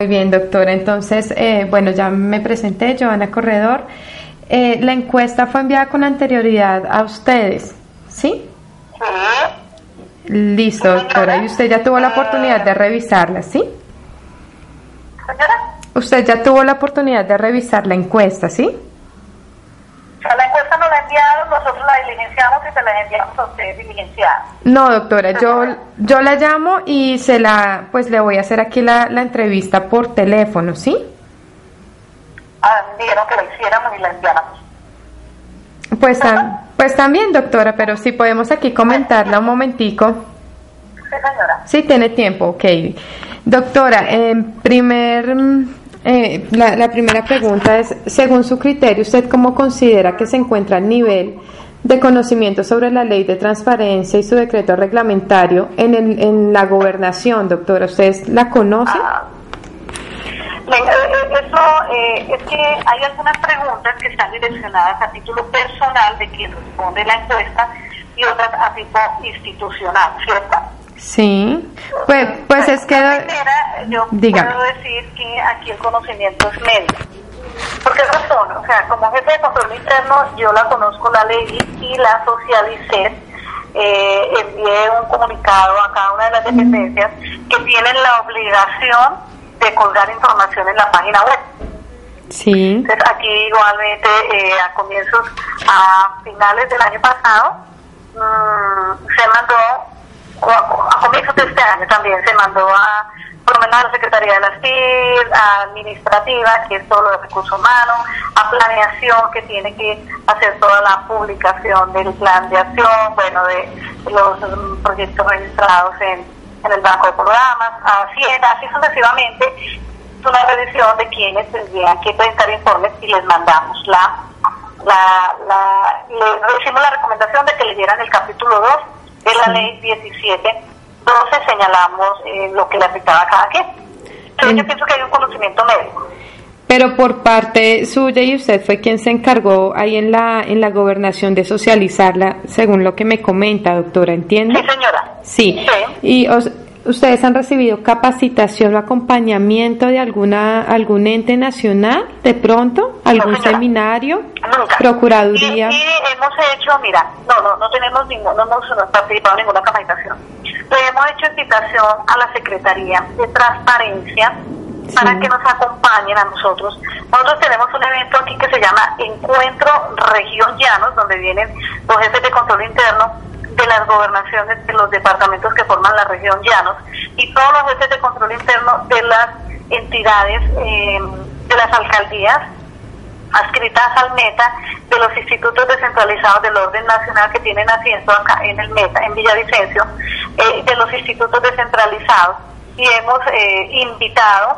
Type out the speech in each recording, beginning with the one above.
Muy bien, doctora. Entonces, eh, bueno, ya me presenté, Joana Corredor. Eh, la encuesta fue enviada con anterioridad a ustedes, ¿sí? Sí. Listo, doctora. Y usted ya tuvo la oportunidad de revisarla, ¿sí? Señora, Usted ya tuvo la oportunidad de revisar la encuesta, ¿sí? o sea, la encuesta nos la enviaron, nosotros la diligenciamos y se la enviamos a ustedes diligenciada. No, doctora, yo, yo la llamo y se la, pues le voy a hacer aquí la, la entrevista por teléfono, ¿sí? Ah, dijeron que la hiciéramos y la enviáramos. Pues, tam- pues también, doctora, pero si podemos aquí comentarla un momentico. Sí, señora. Sí, tiene tiempo, ok. Doctora, en primer, eh, la, la primera pregunta es, según su criterio, ¿usted cómo considera que se encuentra el nivel de conocimiento sobre la ley de transparencia y su decreto reglamentario en, el- en la gobernación, doctora? ¿Ustedes la conocen? Ah, eh, eh, eso eh, es que hay algunas preguntas que están direccionadas a título personal de quien responde la encuesta y otras a tipo institucional, ¿cierto? Sí. Pues, pues es que... Primera, yo Dígame. puedo decir que aquí el conocimiento es medio. ¿Por qué razón? O sea, como jefe de control interno, yo la conozco la ley y la socialicé. Eh, envié un comunicado a cada una de las dependencias que tienen la obligación de colgar información en la página web. Sí. Entonces, aquí igualmente eh, a comienzos, a finales del año pasado, mm, se mandó, o a, a comienzos de este año también se mandó a, por lo menos a la Secretaría de las TIC, a Administrativa, que es todo lo de recursos humanos, a Planeación, que tiene que hacer toda la publicación del plan de acción, bueno, de los mm, proyectos registrados en, en el Banco de Programas, a Hacienda, así sucesivamente. Es una revisión de quienes tendrían que presentar informes y les mandamos la, la, la le hicimos la recomendación de que le dieran el capítulo 2 de la ley 17, donde señalamos eh, lo que le afectaba a cada quien. Entonces En- yo pienso que hay un conocimiento médico. Pero por parte suya y usted fue quien se encargó ahí en la en la gobernación de socializarla, según lo que me comenta, doctora, ¿entiende? Sí, señora. Sí. Sí. Y os- ustedes han recibido capacitación o acompañamiento de alguna algún ente nacional, de pronto, algún señora. seminario, Nunca. procuraduría. Y, y hemos hecho, mira, no, no, no tenemos ningún, no hemos no participado en ninguna capacitación. Le hemos hecho invitación a la Secretaría de Transparencia para que nos acompañen a nosotros. Nosotros tenemos un evento aquí que se llama Encuentro Región Llanos, donde vienen los jefes de control interno de las gobernaciones de los departamentos que forman la región Llanos y todos los jefes de control interno de las entidades eh, de las alcaldías adscritas al META de los institutos descentralizados del orden nacional que tienen asiento acá en el META, en Villavicencio, eh, de los institutos descentralizados y hemos eh, invitado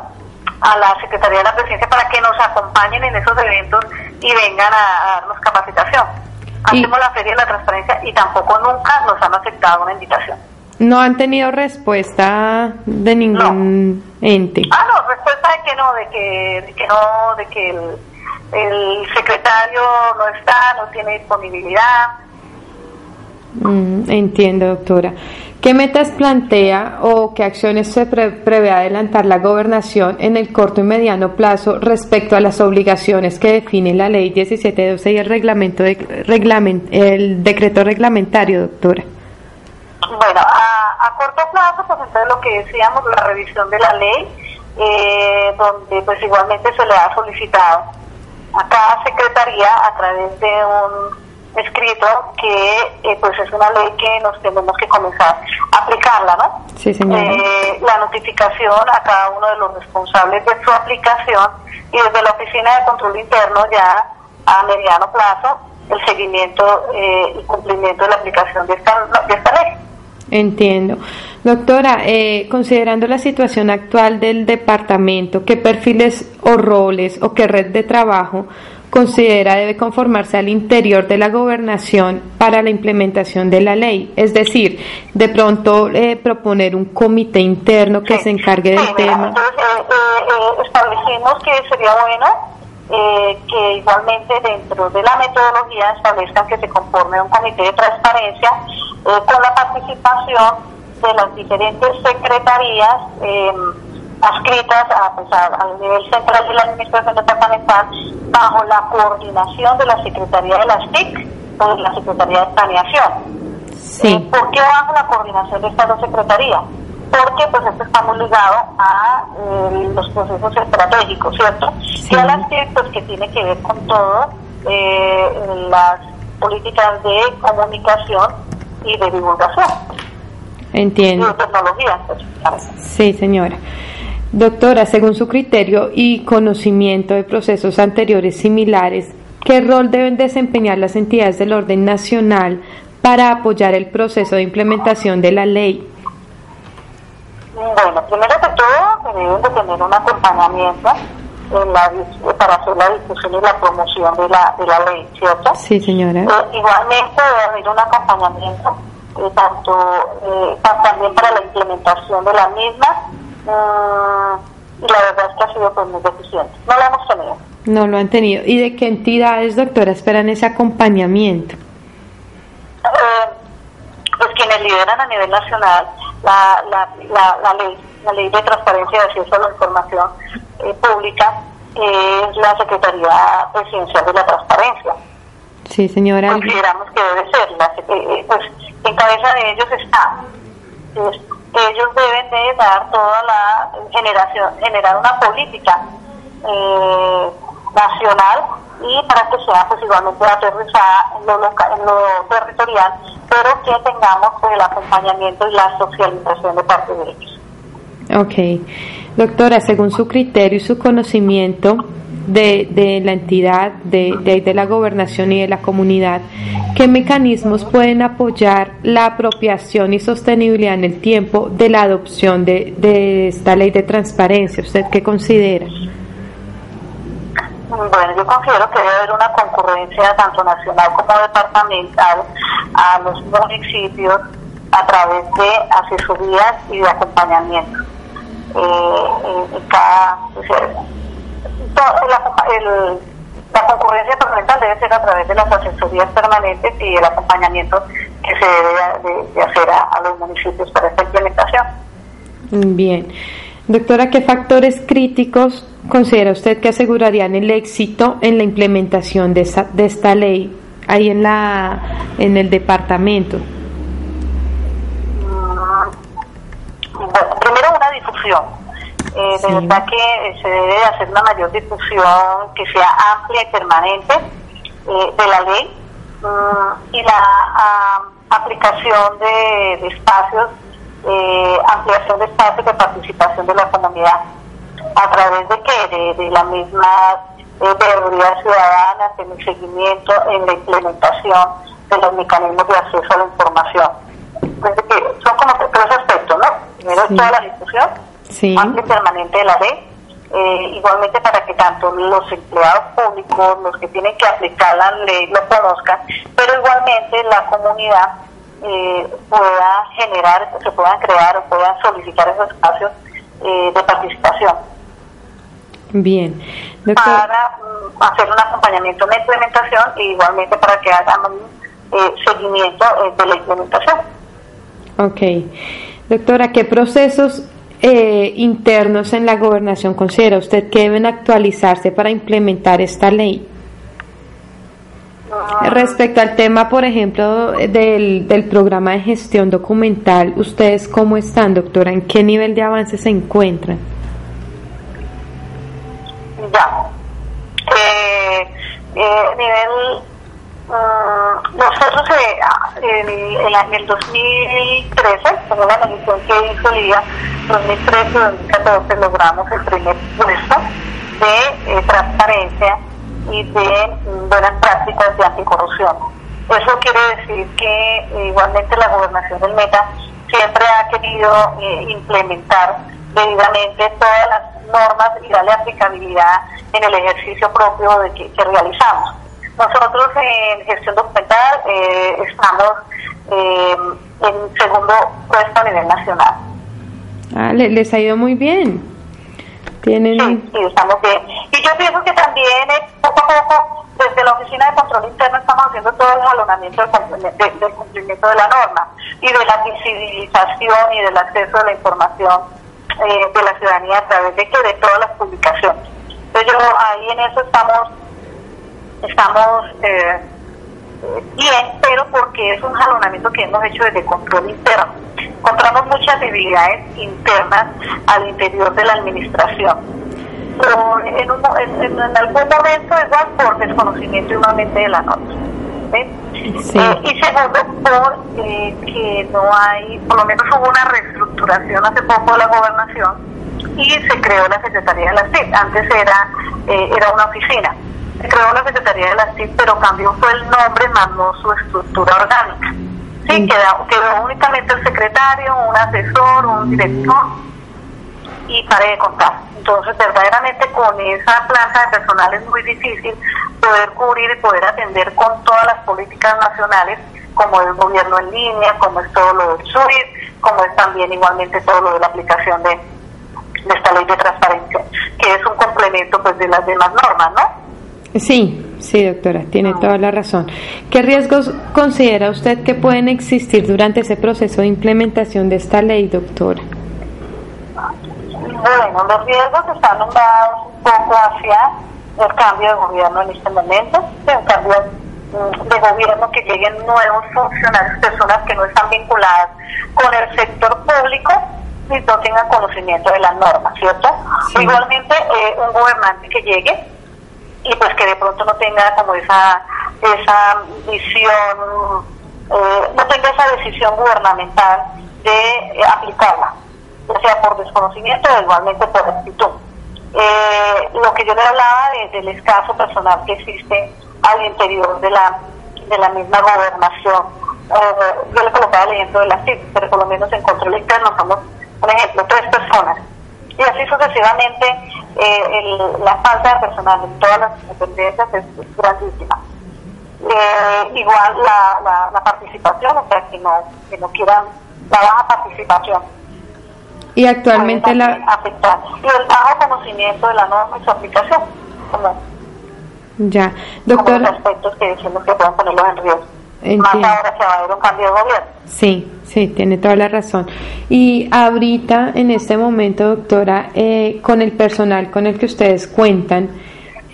a la Secretaría de la Presidencia para que nos acompañen en esos eventos y vengan a, a darnos capacitación. Y- Hacemos la Feria de la Transparencia y tampoco nunca nos han aceptado una invitación. No han tenido respuesta de ningún ente. Ah, no, respuesta de que no, de que, de que no, de que el, el secretario no está, no tiene disponibilidad. Mm, entiendo, doctora. ¿Qué metas plantea o qué acciones se pre- prevé adelantar la gobernación en el corto y mediano plazo respecto a las obligaciones que define la ley 1712 y el reglamento de, reglament- el decreto reglamentario, doctora? Bueno, a, corto plazo, pues entonces lo que decíamos, la revisión de la ley, eh, donde pues igualmente se le ha solicitado a cada secretaría a través de un escrito que eh, pues es una ley que nos tenemos que comenzar a aplicarla, ¿no? Sí. Eh, la notificación a cada uno de los responsables de su aplicación y desde la Oficina de Control Interno ya a mediano plazo el seguimiento eh, y cumplimiento de la aplicación de esta, de esta ley. Entiendo. Doctora, eh, considerando la situación actual del departamento, ¿qué perfiles o roles o qué red de trabajo considera debe conformarse al interior de la gobernación para la implementación de la ley? Es decir, de pronto eh, proponer un comité interno que Sí. se encargue Sí, del mira, tema. Entonces, eh, eh, eh, establecimos que sería bueno eh, que igualmente dentro de la metodología establezcan que se conforme un comité de transparencia eh, con la participación de las diferentes secretarías eh, adscritas a, pues, al nivel central de la administración departamental bajo la coordinación de la Secretaría de las TIC o de la Secretaría de Planeación. Sí. Eh, ¿Por qué bajo la coordinación de estas dos secretarías? Porque pues esto está muy ligado a eh, los procesos estratégicos, ¿cierto? Y a las TIC pues que tiene que ver con todo eh, las políticas de comunicación y de divulgación. Entiendo. Y de tecnología. Pues, sí, señora. Doctora, según su criterio y conocimiento de procesos anteriores similares, ¿qué rol deben desempeñar las entidades del orden nacional para apoyar el proceso de implementación de la ley? Bueno, primero que todo, deben de tener un acompañamiento en la, para hacer la discusión y la promoción de la, de la ley, ¿cierto? Sí, señora. Eh, igualmente debe haber un acompañamiento eh, tanto eh, también para la implementación de la misma y la verdad es que ha sido pues, muy deficiente. No lo hemos tenido. No lo han tenido. ¿Y de qué entidades, doctora, esperan ese acompañamiento? pues quienes lideran a nivel nacional la, la, la, la ley, la ley de transparencia y acceso a la información eh, pública es la Secretaría Presidencial de la Transparencia. Sí, señora. Consideramos que debe ser, la, eh, pues en cabeza de ellos está. Ellos deben de dar toda la generación, generar una política eh, nacional y para que sea pues igualmente aterrizada en lo, local, en lo territorial, pero que tengamos pues, el acompañamiento y la socialización de parte de ellos. Ok. Doctora, según su criterio y su conocimiento de, de la entidad, de, de, de, la gobernación y de la comunidad, ¿qué mecanismos pueden apoyar la apropiación y sostenibilidad en el tiempo de la adopción de, de esta ley de transparencia? ¿Usted qué considera? Bueno, yo considero que debe haber una concurrencia tanto nacional como departamental a los municipios a través de asesorías y de acompañamiento. Eh, en, cada, pues, la, el, la concurrencia departamental debe ser a través de las asesorías permanentes y el acompañamiento que se debe de, de hacer a, a los municipios para esta implementación. Bien. Doctora, ¿qué factores críticos considera usted que asegurarían el éxito en la implementación de, esa, de esta ley ahí en la en el departamento? Bueno, primero una difusión. Eh, sí. De verdad que se debe hacer una mayor difusión que sea amplia y permanente eh, de la ley um, y la aplicación de, de espacios, eh, ampliación de espacios de participación de la comunidad a través de qué? De, de la misma eh, veeduría ciudadana, en el seguimiento, en la implementación de los mecanismos de acceso a la información. Que son como tres aspectos, ¿no? Primero sí. toda la discusión, sí. amplia y permanente de la ley, eh, igualmente para que tanto los empleados públicos, los que tienen que aplicar la ley, lo conozcan, pero igualmente la comunidad eh, pueda generar, se puedan crear o puedan solicitar esos espacios eh, de participación. Bien. Doctor. Para um, hacer un acompañamiento en la implementación e igualmente para que hagan un eh, seguimiento eh, de la implementación. Ok. Doctora, ¿qué procesos eh, internos en la gobernación considera usted que deben actualizarse para implementar esta ley? Uh, Respecto al tema, por ejemplo, del, del programa de gestión documental, ¿ustedes cómo están, doctora? ¿En qué nivel de avance se encuentran? Ya. Eh, eh, nivel. Um, nosotros eh, en, el 2013, con una medición que hizo día 2013-2014, logramos el primer puesto de eh, transparencia y de buenas prácticas de anticorrupción. Eso quiere decir que eh, igualmente la gobernación del Meta siempre ha querido implementar debidamente todas las normas y darle aplicabilidad en el ejercicio propio de que realizamos. Nosotros en gestión documental eh, estamos eh, en segundo puesto a nivel nacional. Ah, les ha ido muy bien. Tienen... Sí, sí, estamos bien. Y yo pienso que también poco a poco, desde la Oficina de Control Interno, estamos haciendo todo el jalonamiento del del cumplimiento de la norma y de la visibilización y del acceso a la información eh, de la ciudadanía a través de que de todas las publicaciones. Entonces yo ahí en eso estamos, estamos eh, bien, pero porque es un jalonamiento que hemos hecho desde control interno. Encontramos muchas debilidades internas al interior de la administración. Pero en, un, en, algún momento igual por desconocimiento igualmente de la norma. Sí. Eh, y segundo, por eh, que no hay, por lo menos hubo una reestructuración hace poco de la gobernación y se creó la Secretaría de la CIP. Antes era, eh, era una oficina. Se creó la Secretaría de la CIP, pero cambió fue el nombre, más no su estructura orgánica. Sí, quedó, quedó únicamente el secretario, un asesor, un director y para de contar. Entonces, verdaderamente con esa plaza de personal es muy difícil poder cubrir y poder atender con todas las políticas nacionales, como el gobierno en línea, como es todo lo del SUID, como es también igualmente todo lo de la aplicación de, de esta ley de transparencia, que es un complemento pues de las demás normas, ¿no? Sí, sí, doctora, tiene toda la razón. ¿Qué riesgos considera usted que pueden existir durante ese proceso de implementación de esta ley, doctora? Bueno, los riesgos están dados un poco hacia el cambio de gobierno en este momento, el cambio mm, de gobierno que lleguen nuevos funcionarios, personas que no están vinculadas con el sector público y no tengan conocimiento de las normas, ¿cierto? Igualmente, eh, un gobernante que llegue y pues que de pronto no tenga como esa, esa visión, eh, no tenga esa decisión gubernamental de eh, aplicarla o sea por desconocimiento o igualmente por actitud. Eh, lo que yo le hablaba del escaso personal que existe al interior de la, de la misma gobernación. Eh, yo le colocaba el ejemplo de la CIP, pero por lo menos en control interno somos, por ejemplo, tres personas. Y así sucesivamente, eh, la falta de personal en todas las dependencias es, grandísima. igual la, la, participación, o sea, que no, que no quieran la baja participación y actualmente la... Afectar. Y el bajo conocimiento de la norma y su aplicación. Como, ya, doctora. aspectos que decimos que pueden ponerlos en riesgo. Más ahora que va a haber un cambio de gobierno. Sí, sí, tiene toda la razón. Y ahorita, en este momento, doctora, eh, con el personal con el que ustedes cuentan,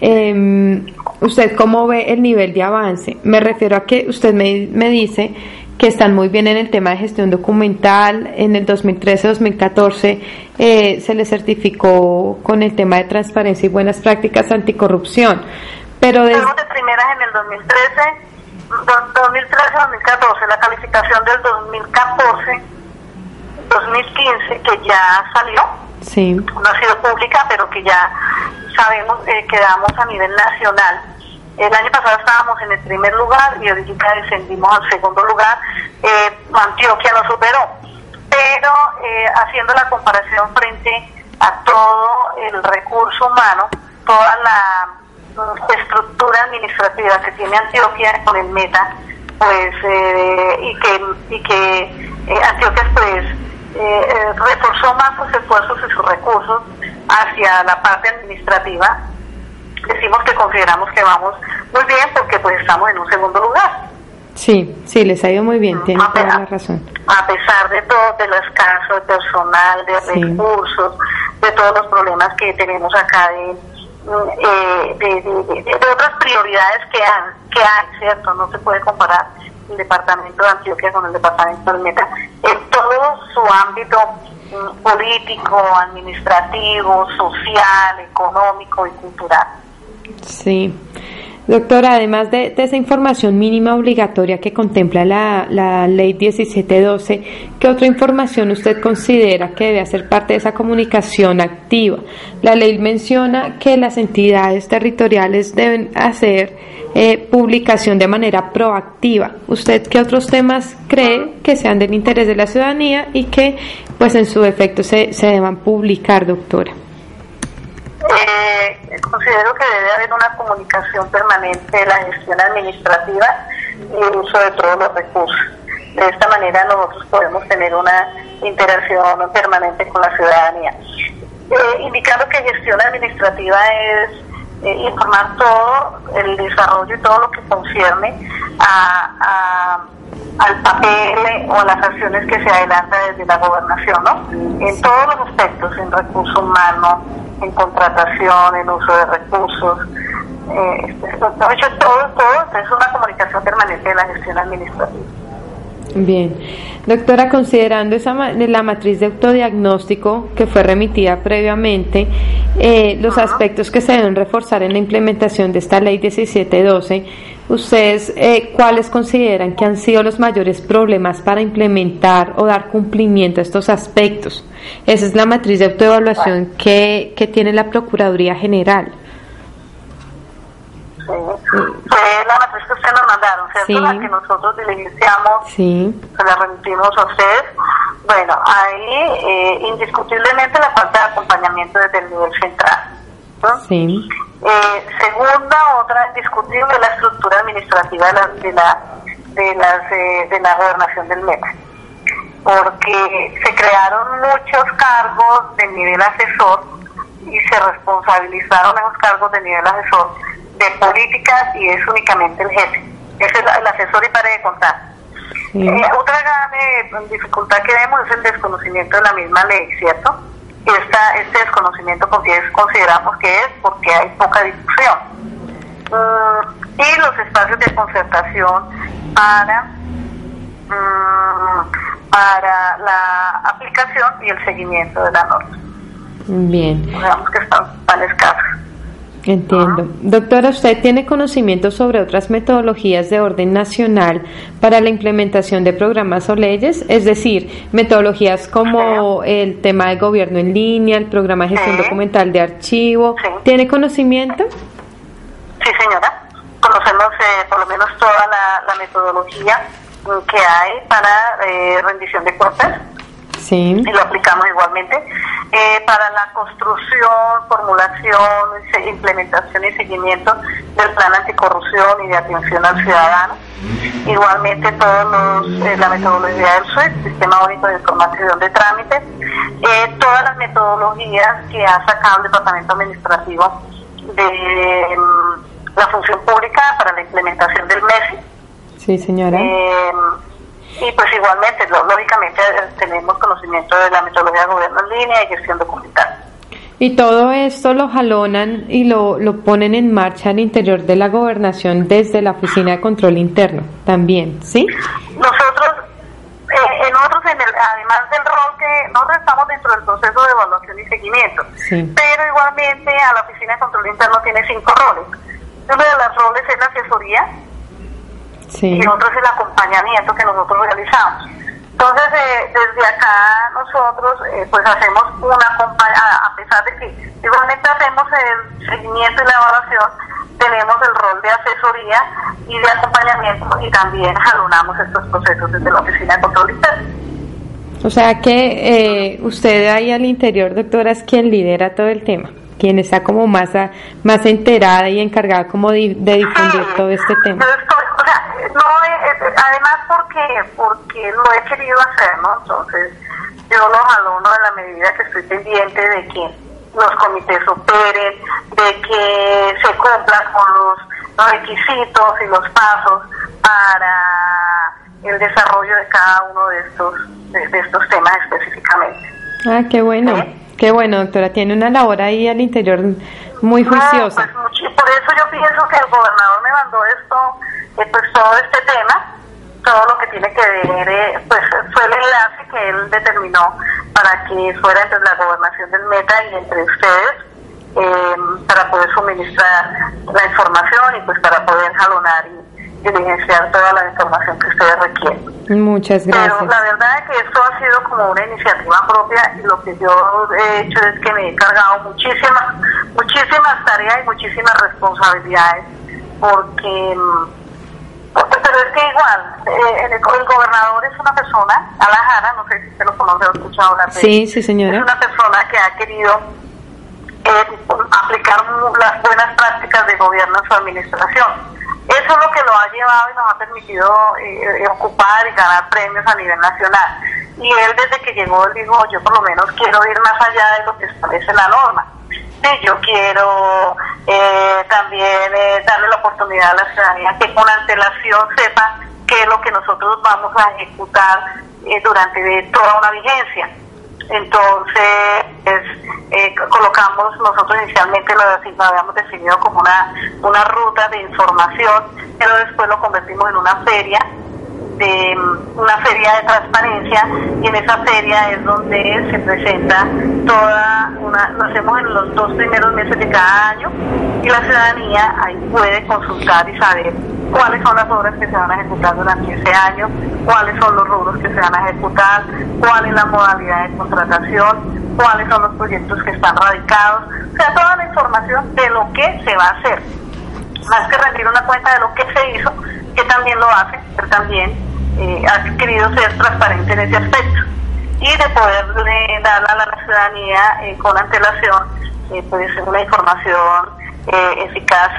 eh, ¿usted cómo ve el nivel de avance? Me refiero a que usted me, me dice que están muy bien en el tema de gestión documental. En el 2013-2014 eh, se les certificó con el tema de transparencia y buenas prácticas anticorrupción. Pero desde... de primeras en el 2013, 2013-2014, la calificación del 2014, 2015 que ya salió, sí. no ha sido pública, pero que ya sabemos eh, quedamos a nivel nacional el año pasado estábamos en el primer lugar y ahorita descendimos al segundo lugar. Eh, Antioquia nos superó, pero eh, haciendo la comparación frente a todo el recurso humano, toda la estructura administrativa que tiene Antioquia con el Meta, pues eh, y que y que Antioquia pues reforzó más sus esfuerzos y sus recursos hacia la parte administrativa decimos que consideramos que vamos muy bien porque pues estamos en un segundo lugar. Sí, sí, les ha ido muy bien, tiene toda la razón. A pesar de todo, de los casos de personal, de recursos, de todos los problemas que tenemos acá de, eh, de, otras prioridades que hay, que hay, ¿cierto? No se puede comparar el departamento de Antioquia con el departamento del Meta. En todo su ámbito mm, político, administrativo, social, económico y cultural. Sí. Doctora, además de, esa información mínima obligatoria que contempla la, la, ley 1712, ¿qué otra información usted considera que debe hacer parte de esa comunicación activa? La ley menciona que las entidades territoriales deben hacer eh, publicación de manera proactiva. ¿Usted qué otros temas cree que sean del interés de la ciudadanía y que pues en su efecto se, se deban publicar, doctora? Eh, considero que debe haber una comunicación permanente de la gestión administrativa y el uso de todos los recursos. De esta manera nosotros podemos tener una interacción permanente con la ciudadanía. Eh, indicando que gestión administrativa es eh, informar todo el desarrollo y todo lo que concierne a, al papel o las acciones que se adelanta desde la gobernación, ¿no? En todos los aspectos, en recursos humanos, en contratación, en uso de recursos, eh, este, hecho todo, todo, es una comunicación permanente de la gestión administrativa. Bien. Doctora, considerando esa la matriz de autodiagnóstico que fue remitida previamente, eh, los aspectos que se deben reforzar en la implementación de esta ley 1712, ¿ustedes eh, cuáles consideran que han sido los mayores problemas para implementar o dar cumplimiento a estos aspectos? Esa es la matriz de autoevaluación que, que tiene la Procuraduría General. Fue la matriz que ustedes nos mandaron, ¿cierto? La que nosotros diligenciamos, sí. se la remitimos a ustedes. Bueno, ahí eh, indiscutiblemente la falta de acompañamiento desde el nivel central. Sí. Eh, segunda, otra indiscutible, la estructura administrativa de la, de la, de, las, eh, de la gobernación del META. Porque se crearon muchos cargos de nivel asesor y se responsabilizaron esos cargos de nivel asesor de políticas y es únicamente el jefe. Es el asesor y para de contar. Eh, otra gran eh, dificultad que vemos es el desconocimiento de la misma ley, ¿cierto? Esta, este desconocimiento consideramos que es porque hay poca discusión. Mm, y los espacios de concertación para, mm, para la aplicación y el seguimiento de la norma. Bien. Digamos que están tan escasos. Entiendo. Doctora, ¿usted tiene conocimiento sobre otras metodologías de orden nacional para la implementación de programas o leyes? Es decir, metodologías como el tema de gobierno en línea, el programa de gestión documental de archivo. ¿Tiene conocimiento? Sí, señora. Conocemos eh, por lo menos toda la, metodología que hay para eh, rendición de cuentas y lo aplicamos igualmente. Eh, para la construcción, formulación, implementación y seguimiento del plan anticorrupción y de atención al ciudadano. Igualmente todos eh, la metodología del SUET, Sistema Único de Información de Trámites, eh, todas las metodologías que ha sacado el Departamento Administrativo de mm, la función pública para la implementación del MESI. Sí, señora. Y pues igualmente, lógicamente eh, tenemos conocimiento de la metodología de gobierno en línea y gestión documental. Y todo esto lo jalonan y lo, lo ponen en marcha al interior de la gobernación desde la Oficina de Control Interno también, ¿sí? Nosotros, eh, en otros, en el, además del rol que nosotros estamos dentro del proceso de evaluación y seguimiento, pero igualmente a la Oficina de Control Interno tiene cinco roles. Uno de los roles es la asesoría, y otro es el acompañamiento que nosotros realizamos. Entonces, eh, desde acá nosotros eh, pues hacemos una a pesar de que igualmente hacemos el seguimiento y la evaluación, tenemos el rol de asesoría y de acompañamiento y también jalonamos estos procesos desde la Oficina de Control Interno. O sea que eh, usted ahí al interior, doctora, es quien lidera todo el tema, quien está como más, más enterada y encargada como de, difundir todo este tema no, eh, eh, además porque, porque lo he querido hacer, ¿no? Entonces, yo lo jalono en la medida que estoy pendiente de que los comités operen, de que se cumplan con los requisitos y los pasos para el desarrollo de cada uno de estos de, estos temas específicamente. Ah, qué bueno. Qué bueno, doctora. Tiene una labor ahí al interior muy juiciosa. pues por eso yo pienso que el gobernador me mandó esto pues todo este tema, todo lo que tiene que ver, eh, pues fue el enlace que él determinó para que fuera entre la gobernación del Meta y entre ustedes, em, para poder suministrar la información y pues para poder jalonar y diligenciar toda la información que ustedes requieren. Muchas gracias. Pero la verdad es que esto ha sido como una iniciativa propia y lo que yo he hecho es que me he cargado muchísimas, muchísimas tareas y muchísimas responsabilidades porque pero es que igual, eh, el, gobernador es una persona, Alajara, no sé si usted lo conoce o escuchado hablar de Sí, sí, señora. Es una persona que ha querido eh, aplicar las buenas prácticas de gobierno en su administración. Eso es lo que lo ha llevado y nos ha permitido eh, ocupar y ganar premios a nivel nacional. Y él desde que llegó, dijo, yo por lo menos quiero ir más allá de lo que establece la norma yo quiero eh, también eh, darle la oportunidad a la ciudadanía que con antelación sepa qué es lo que nosotros vamos a ejecutar eh, durante toda una vigencia. Entonces, eh, colocamos, nosotros inicialmente lo, habíamos definido como una, una ruta de información, pero después lo convertimos en una feria de una feria de transparencia y en esa feria es donde se presenta toda una, lo hacemos en los dos primeros meses de cada año y la ciudadanía ahí puede consultar y saber cuáles son las obras que se van a ejecutar durante ese año, cuáles son los rubros que se van a ejecutar, cuál es la modalidad de contratación, cuáles son los proyectos que están radicados, o sea, toda la información de lo que se va a hacer. Más que rendir una cuenta de lo que se hizo, que también lo hace, pero también eh, ha querido ser transparente en ese aspecto y de poder dar a la ciudadanía eh, con antelación eh, pues una información eh, eficaz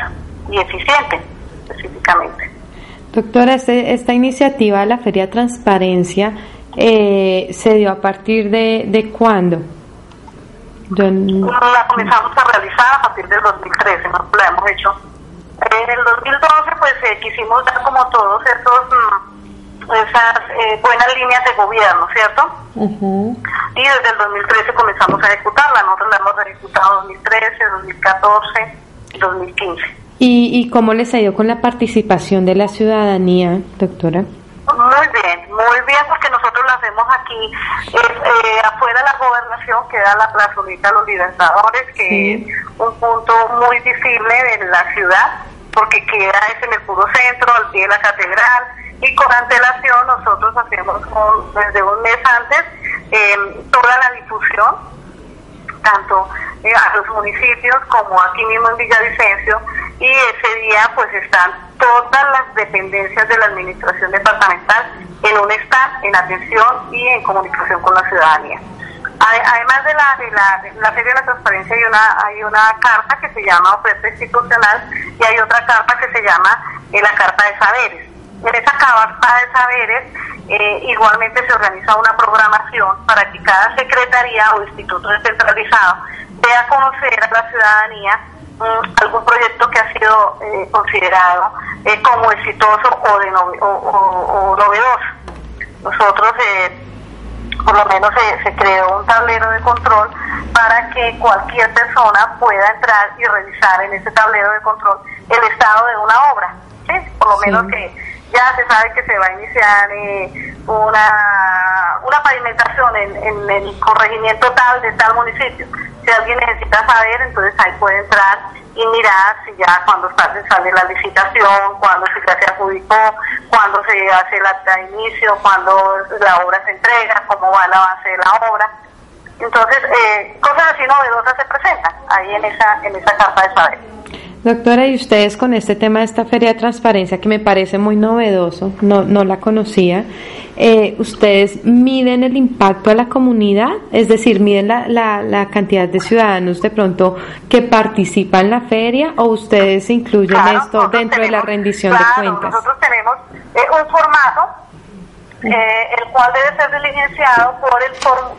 y eficiente específicamente. Doctora, este, esta iniciativa de la Feria Transparencia se dio a partir de, de cuándo? La comenzamos a realizar a partir del 2013, ¿no? la hemos hecho. En el 2012 pues quisimos dar como todos esos... Mm, esas eh, buenas líneas de gobierno, ¿cierto? Y desde el 2013 comenzamos a ejecutarla. Nosotros la hemos ejecutado 2013, 2014 y 2015. ¿Y, ¿Y cómo les ha ido con la participación de la ciudadanía, doctora? Muy bien, muy bien, porque nosotros la hacemos aquí, eh, afuera de la gobernación queda la plazolita Los Libertadores, que es un punto muy visible de la ciudad, porque queda es en el puro centro, al pie de la catedral, y con antelación nosotros hacemos desde un mes antes em, toda la difusión, tanto eh, a los municipios como aquí mismo en Villavicencio, y ese día pues están todas las dependencias de la administración departamental en un stand en atención y en comunicación con la ciudadanía. Además de la, de la, de la Feria de la Transparencia hay una, hay una carta que se llama oferta institucional y hay otra carta que se llama eh, la Carta de Saberes en esa carta de saberes eh, igualmente se organiza una programación para que cada secretaría o instituto descentralizado dé a conocer a la ciudadanía mm, algún proyecto que ha sido eh, considerado eh, como exitoso o, de o, novedoso. Nosotros, por lo menos, se creó un tablero de control para que cualquier persona pueda entrar y revisar en ese tablero de control el estado de una obra. ¿sí? Por lo menos que ya se sabe que se va a iniciar eh, una, una pavimentación en, en, el corregimiento tal de tal municipio. Si alguien necesita saber, entonces ahí puede entrar y mirar si ya cuando sale la licitación, cuando se ya adjudicó, cuando se hace de inicio, cuando la obra se entrega, cómo va el avance de la obra. Entonces, eh, cosas así novedosas se presentan ahí en esa, en esa carta de saber. Doctora, y ustedes con este tema de esta feria de transparencia que me parece muy novedoso, no, no la conocía, eh, ¿ustedes miden el impacto a la comunidad? Es decir, ¿miden la, la, la, cantidad de ciudadanos de pronto que participan en la feria o ustedes incluyen esto dentro de la rendición de cuentas? Nosotros tenemos eh, un formato eh, el cual debe ser diligenciado por el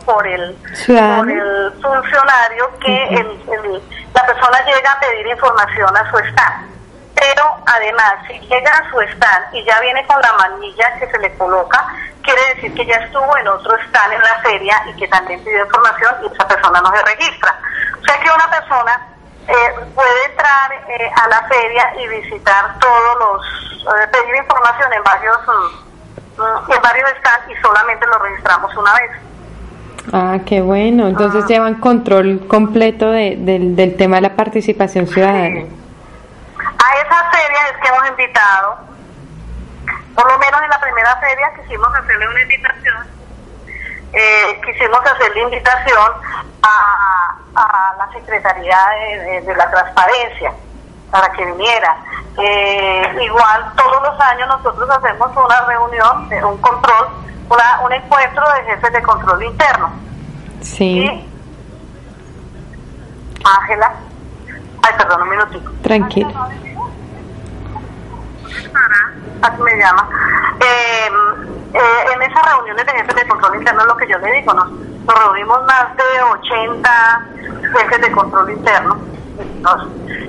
por el, por el funcionario que el, la persona llega a pedir información a su stand. Pero además, si llega a su stand y ya viene con la manilla que se le coloca, quiere decir que ya estuvo en otro stand en la feria y que también pidió información y esa persona no se registra. O sea que una persona eh, puede entrar eh, a la feria y visitar todos los, pedir información en varios... Mm, en varios están y solamente lo registramos una vez. Ah, qué bueno. Entonces ah. llevan control completo de, del tema de la participación ciudadana. A esa feria es que hemos invitado, por lo menos en la primera feria quisimos hacerle una invitación, eh, quisimos hacerle invitación a, a la Secretaría de la Transparencia para que viniera. Eh, igual todos los años nosotros hacemos una reunión, de un control, una, un encuentro de jefes de control interno. Sí. Ángela. Ay, perdón, un minutito. Tranquilo. Así me llama. Eh, eh, en esas reuniones de jefes de control interno, lo que yo le digo, nos, nos reunimos más de 80 jefes de control interno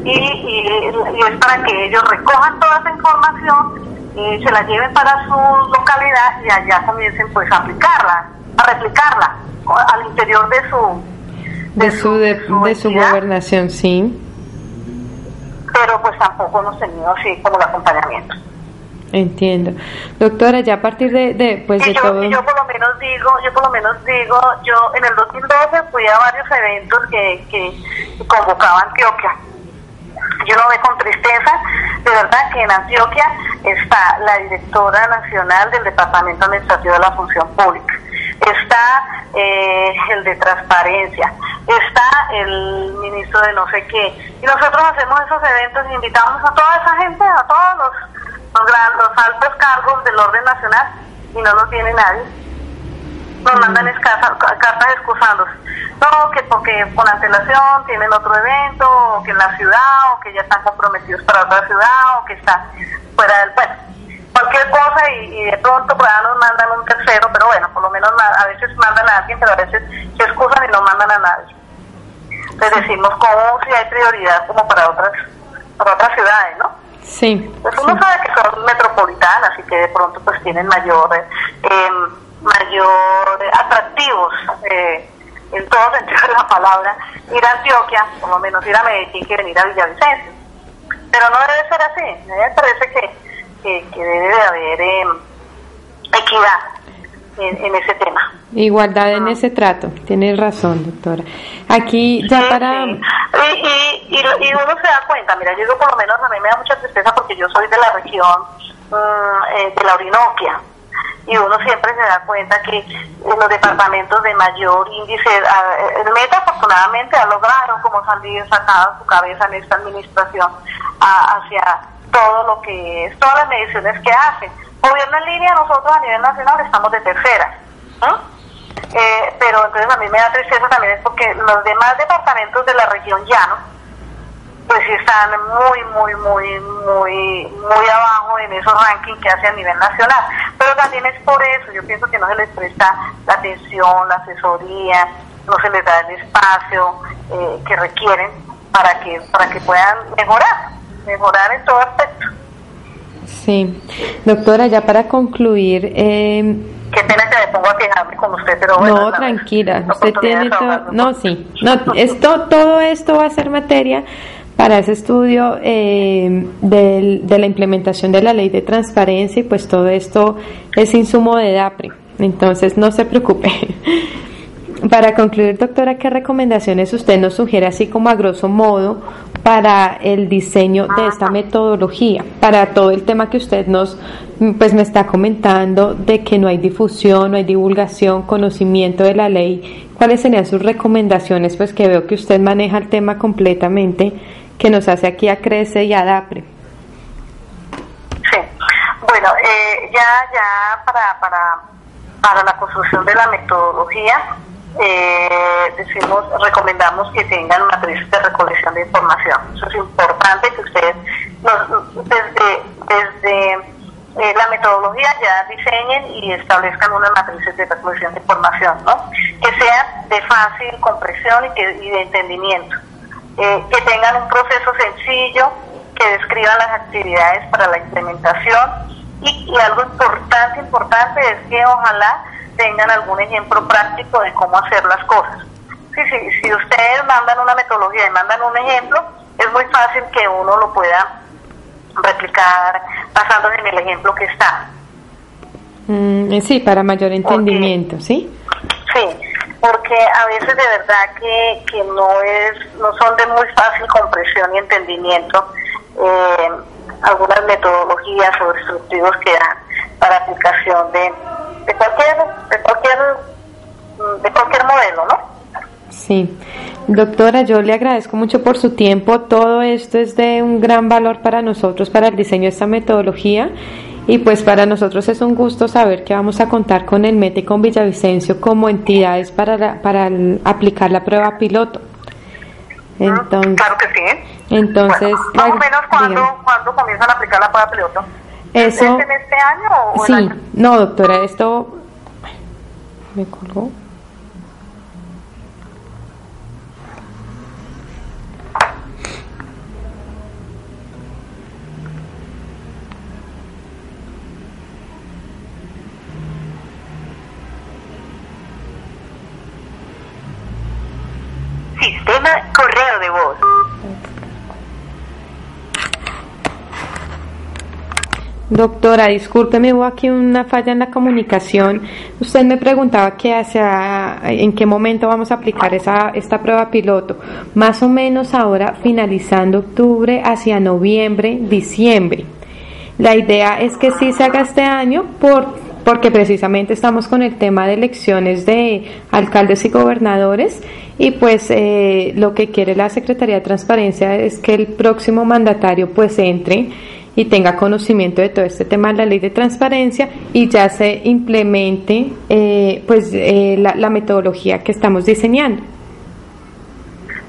y, y, es para que ellos recojan toda esa información y se la lleven para su localidad y allá comiencen pues a aplicarla, a replicarla al interior de su de, su, de, su, gobernación, sí. Pero pues tampoco hemos tenido así como el acompañamiento. Entiendo. Doctora, ya a partir de, de pues de yo, todo... yo por lo menos digo, yo por lo menos digo, yo en el 2012 fui a varios eventos que, que convocaba Antioquia. Yo lo veo con tristeza, de verdad que en Antioquia está la directora nacional del Departamento Administrativo de la Función Pública, está eh, el de Transparencia, está el ministro de no sé qué, y nosotros hacemos esos eventos y invitamos a toda esa gente, a todos los los, altos cargos del orden nacional y no los tiene nadie. Nos mandan cartas excusándose. No, que porque con antelación tienen otro evento, o que en la ciudad, o que ya están comprometidos para otra ciudad, o que están fuera del... Bueno, cualquier cosa y, de pronto pues, nos mandan un tercero, pero bueno, por lo menos a veces mandan a alguien, pero a veces se excusan y no mandan a nadie. Les decimos como si hay prioridad como para otras, para otras ciudades, ¿no? Sí. Pues uno sabe que son metropolitanas y que de pronto pues tienen mayor, eh, mayor atractivos eh, en todo sentido de la palabra ir a Antioquia, por lo menos ir a Medellín que venir a Villavicencio. Pero no debe ser así, me parece que, que, debe de haber eh, equidad en, ese tema. Igualdad en ese trato, tienes razón, doctora. Aquí ya para... Y, y, y, uno se da cuenta, mira, yo digo por lo menos a mí me da mucha tristeza porque yo soy de la región mm, eh, de la Orinoquia y uno siempre se da cuenta que en los departamentos de mayor índice, el Meta afortunadamente ha logrado como salir sacado su cabeza en esta administración hacia todo lo que es, todas las mediciones que hace. Gobierno en línea, nosotros a nivel nacional estamos de tercera. Eh, pero entonces a mí me da tristeza también es porque los demás departamentos de la región llano pues están muy muy muy muy muy abajo en esos rankings que hace a nivel nacional pero también es por eso yo pienso que no se les presta la atención la asesoría no se les da el espacio eh, que requieren para que para que puedan mejorar mejorar en todo aspecto sí doctora ya para concluir eh Qué pena que me pongo a quejarme con usted, pero bueno. No, tranquila. usted tiene todo. No, sí. No, esto, todo esto va a ser materia para ese estudio eh, de la implementación de la ley de transparencia y pues todo esto es insumo de DAPRE. Entonces, no se preocupe. Para concluir, doctora, ¿qué recomendaciones usted nos sugiere, así como a grosso modo, para el diseño de esta metodología? Para todo el tema que usted nos, pues me está comentando de que no hay difusión, no hay divulgación, conocimiento de la ley. ¿Cuáles serían sus recomendaciones? Pues que veo que usted maneja el tema completamente, que nos hace aquí a Crece y a DAPRE. Sí, bueno, eh, ya, ya para, para, para la construcción de la metodología, eh, decimos, recomendamos que tengan matrices de recolección de información. Eso es importante que ustedes desde, desde eh, la metodología ya diseñen y establezcan unas matrices de recolección de información, ¿no? Que sean de fácil comprensión y, que, y de entendimiento. Eh, que tengan un proceso sencillo, que describan las actividades para la implementación y, y algo importante, importante es que ojalá tengan algún ejemplo práctico de cómo hacer las cosas. Sí, sí, si ustedes mandan una metodología y mandan un ejemplo, es muy fácil que uno lo pueda replicar basándose en el ejemplo que está. Mm, sí, para mayor entendimiento, ¿sí? Sí, porque a veces de verdad que, que no es no son de muy fácil comprensión y entendimiento eh, algunas metodologías o instructivos que dan para aplicación de, de cualquier, de cualquier, de cualquier modelo, ¿no? Sí. Doctora, yo le agradezco mucho por su tiempo. Todo esto es de un gran valor para nosotros, para el diseño de esta metodología. Y pues para nosotros es un gusto saber que vamos a contar con el METE y con Villavicencio como entidades para, para aplicar la prueba piloto. Entonces, claro que sí. Entonces, más o menos cuando, comienzan a aplicar la prueba piloto. Eso, en este año o Sí, no, doctora, esto me colgó. Un correo de voz. Doctora, discúlpeme, hubo aquí una falla en la comunicación. Usted me preguntaba qué hacia, en qué momento vamos a aplicar esa, esta prueba piloto. Más o menos ahora, finalizando octubre, hacia noviembre, diciembre. La idea es que sí se haga este año por, porque precisamente estamos con el tema de elecciones de alcaldes y gobernadores y pues eh, lo que quiere la Secretaría de Transparencia es que el próximo mandatario pues entre y tenga conocimiento de todo este tema de la ley de transparencia y ya se implemente eh, pues eh, la, la, metodología que estamos diseñando.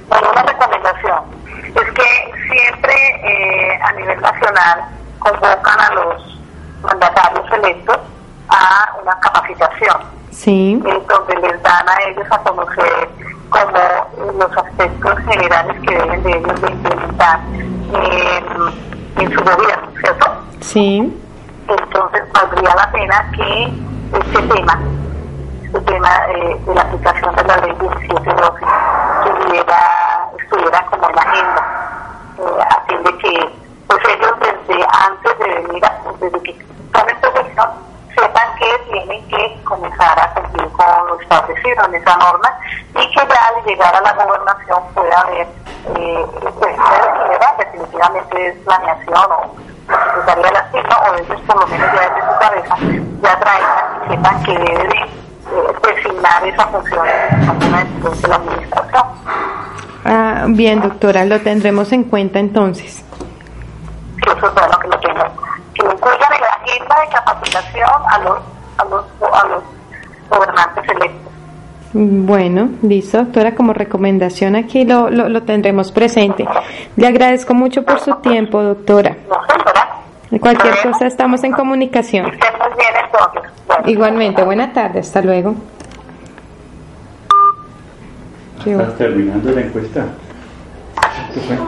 Bueno, una recomendación es que siempre eh, a nivel nacional convocan a los mandatarios electos a una capacitación. Sí. donde les dan a ellos a conocer como los aspectos generales que deben de ellos de implementar en su gobierno, ¿cierto? Sí. Entonces valdría la pena que este tema, este tema eh, de la aplicación de la ley 1712, estuviera, estuviera como en la agenda, eh, a fin de que pues ellos desde antes de venir, a, desde que tomen posesión, sepan que tienen que comenzar a cumplir con lo establecido en esa norma y que ya al llegar a la gobernación pueda haber eh, pues, definitivamente es planeación o Secretaría de Hacienda o ellos por lo menos ya desde su cabeza ya traigan y sepan que debe de eh, designar esa función de la administración. Ah, bien, doctora, lo tendremos en cuenta entonces. Sí, eso es bueno que lo tengan. Que lo incluyan en la agenda de capacitación a los, a los, a los gobernantes electos. Bueno, listo, doctora, como recomendación aquí lo, lo, lo, tendremos presente. Le agradezco mucho por su tiempo, doctora. Cualquier cosa estamos en comunicación. Igualmente, buena tarde, hasta luego. ¿Estás terminando la encuesta? ¿Qué fue?